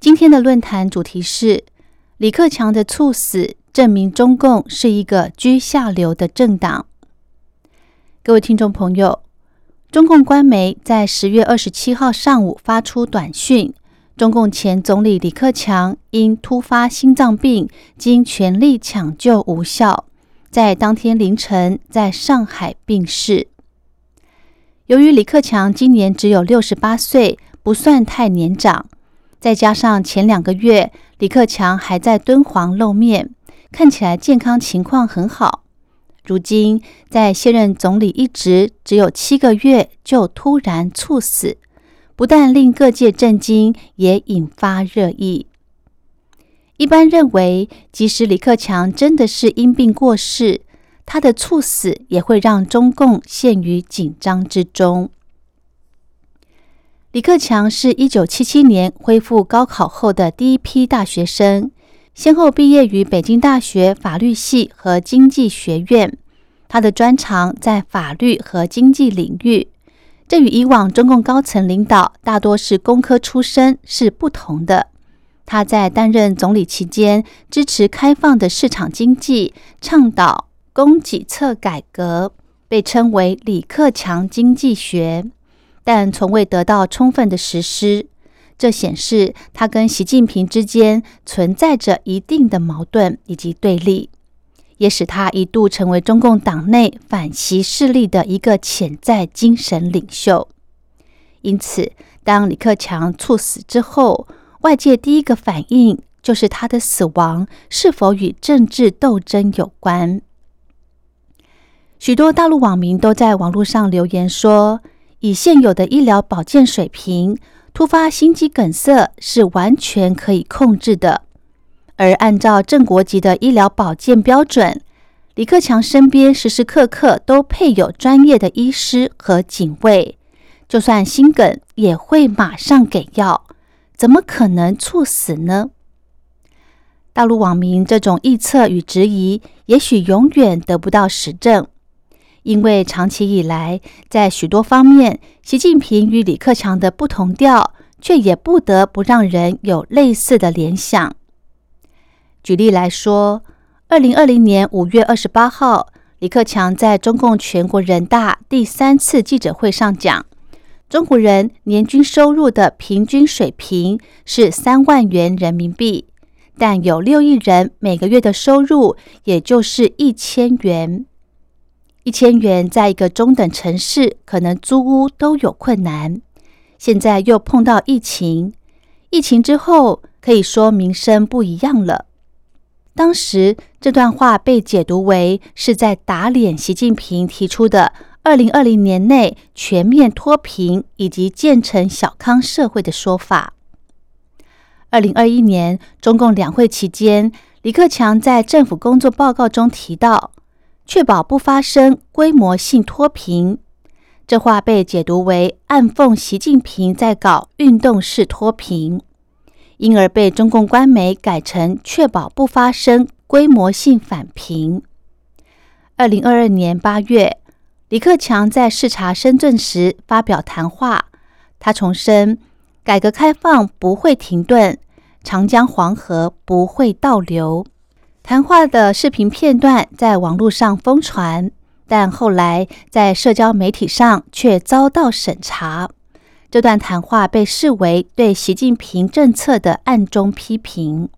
今天的论坛主题是李克强的猝死，证明中共是一个居下流的政党。各位听众朋友，中共官媒在十月二十七号上午发出短讯，中共前总理李克强因突发心脏病，经全力抢救无效，在当天凌晨在上海病逝。由于李克强今年只有六十八岁，不算太年长，再加上前两个月李克强还在敦煌露面，看起来健康情况很好。如今在卸任总理一职只有七个月就突然猝死，不但令各界震惊，也引发热议。一般认为，即使李克强真的是因病过世，他的猝死也会让中共陷于紧张之中。李克强是一九七七年恢复高考后的第一批大学生，先后毕业于北京大学法律系和经济学院。他的专长在法律和经济领域，这与以往中共高层领导大多是工科出身是不同的。他在担任总理期间，支持开放的市场经济，倡导。供给侧改革被称为“李克强经济学”，但从未得到充分的实施。这显示他跟习近平之间存在着一定的矛盾以及对立，也使他一度成为中共党内反习势力的一个潜在精神领袖。因此，当李克强猝死之后，外界第一个反应就是他的死亡是否与政治斗争有关。许多大陆网民都在网络上留言说，以现有的医疗保健水平，突发心肌梗塞是完全可以控制的。而按照正国级的医疗保健标准，李克强身边时时刻刻都配有专业的医师和警卫，就算心梗也会马上给药，怎么可能猝死呢？大陆网民这种臆测与质疑，也许永远得不到实证。因为长期以来，在许多方面，习近平与李克强的不同调，却也不得不让人有类似的联想。举例来说，二零二零年五月二十八号，李克强在中共全国人大第三次记者会上讲，中国人年均收入的平均水平是三万元人民币，但有六亿人每个月的收入也就是一千元。一千元在一个中等城市，可能租屋都有困难。现在又碰到疫情，疫情之后可以说民生不一样了。当时这段话被解读为是在打脸习近平提出的二零二零年内全面脱贫以及建成小康社会的说法。二零二一年中共两会期间，李克强在政府工作报告中提到。确保不发生规模性脱贫，这话被解读为暗讽习近平在搞运动式脱贫，因而被中共官媒改成确保不发生规模性返贫。二零二二年八月，李克强在视察深圳时发表谈话，他重申改革开放不会停顿，长江黄河不会倒流。谈话的视频片段在网络上疯传，但后来在社交媒体上却遭到审查。这段谈话被视为对习近平政策的暗中批评。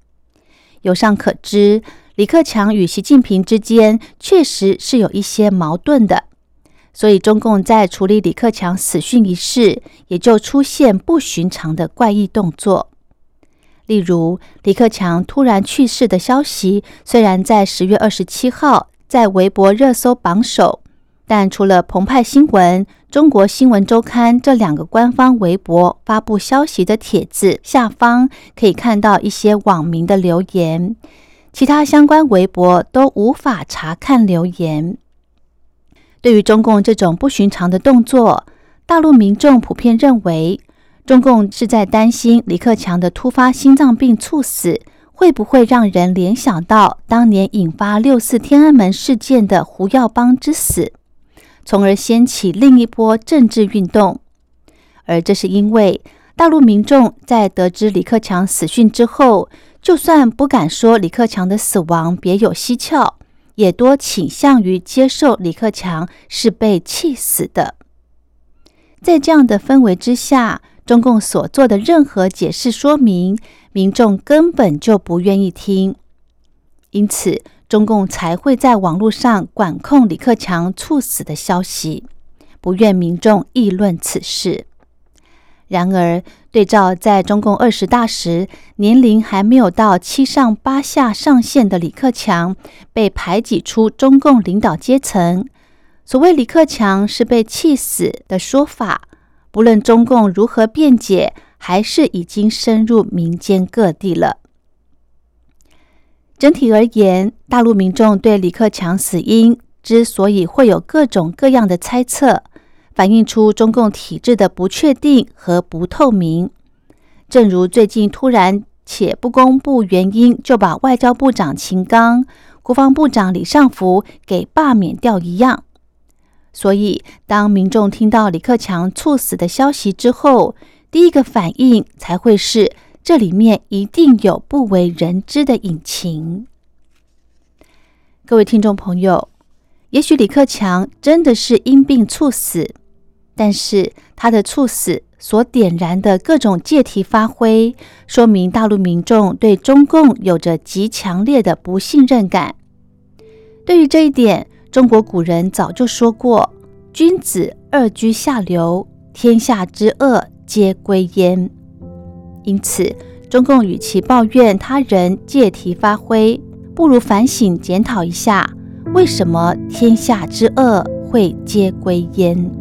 由上可知，李克强与习近平之间确实是有一些矛盾的，所以中共在处理李克强死讯一事，也就出现不寻常的怪异动作。例如，李克强突然去世的消息，虽然在十月二十七号在微博热搜榜首，但除了澎湃新闻、中国新闻周刊这两个官方微博发布消息的帖子下方，可以看到一些网民的留言，其他相关微博都无法查看留言。对于中共这种不寻常的动作，大陆民众普遍认为，中共是在担心李克强的突发心脏病猝死会不会让人联想到当年引发六四天安门事件的胡耀邦之死。从而掀起另一波政治运动，而这是因为大陆民众在得知李克强死讯之后，就算不敢说李克强的死亡别有蹊跷，也多倾向于接受李克强是被气死的。在这样的氛围之下，中共所做的任何解释说明，民众根本就不愿意听，因此。中共才会在网络上管控李克强猝死的消息，不愿民众议论此事。然而，对照在中共二十大时年龄还没有到七上八下上限的李克强被排挤出中共领导阶层，所谓李克强是被气死的说法，不论中共如何辩解，还是已经深入民间各地了。整体而言，大陆民众对李克强死因之所以会有各种各样的猜测，反映出中共体制的不确定和不透明。正如最近突然且不公布原因就把外交部长秦刚、国防部长李尚福给罢免掉一样。所以，当民众听到李克强猝死的消息之后，第一个反应才会是。这里面一定有不为人知的隐情。各位听众朋友，也许李克强真的是因病猝死，但是他的猝死所点燃的各种借题发挥，说明大陆民众对中共有着极强烈的不信任感。对于这一点，中国古人早就说过：“君子二居下流，天下之恶皆归焉。”因此，中共与其抱怨他人借题发挥，不如反省检讨一下，为什么天下之恶会皆归焉。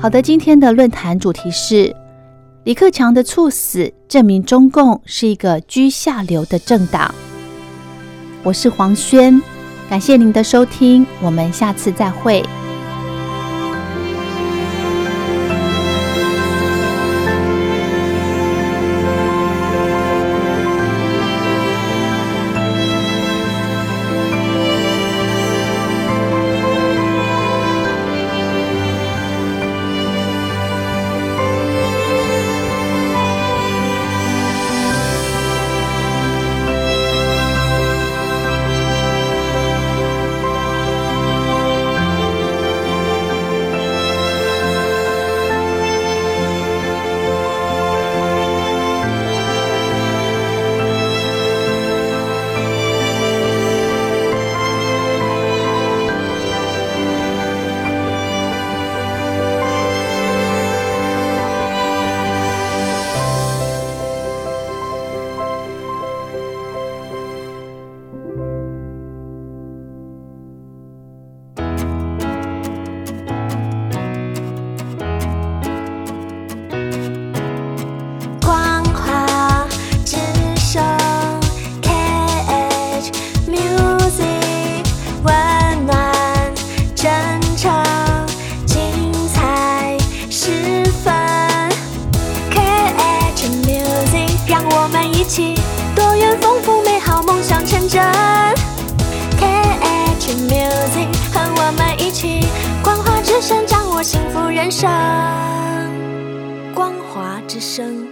好的，今天的论坛主题是李克强的猝死证明中共是一个居下流的政党。我是黄轩，感谢您的收听，我们下次再会。起多远丰富美好梦想成真 catch music 和我们一起光华之声掌握幸福人生。光华之声。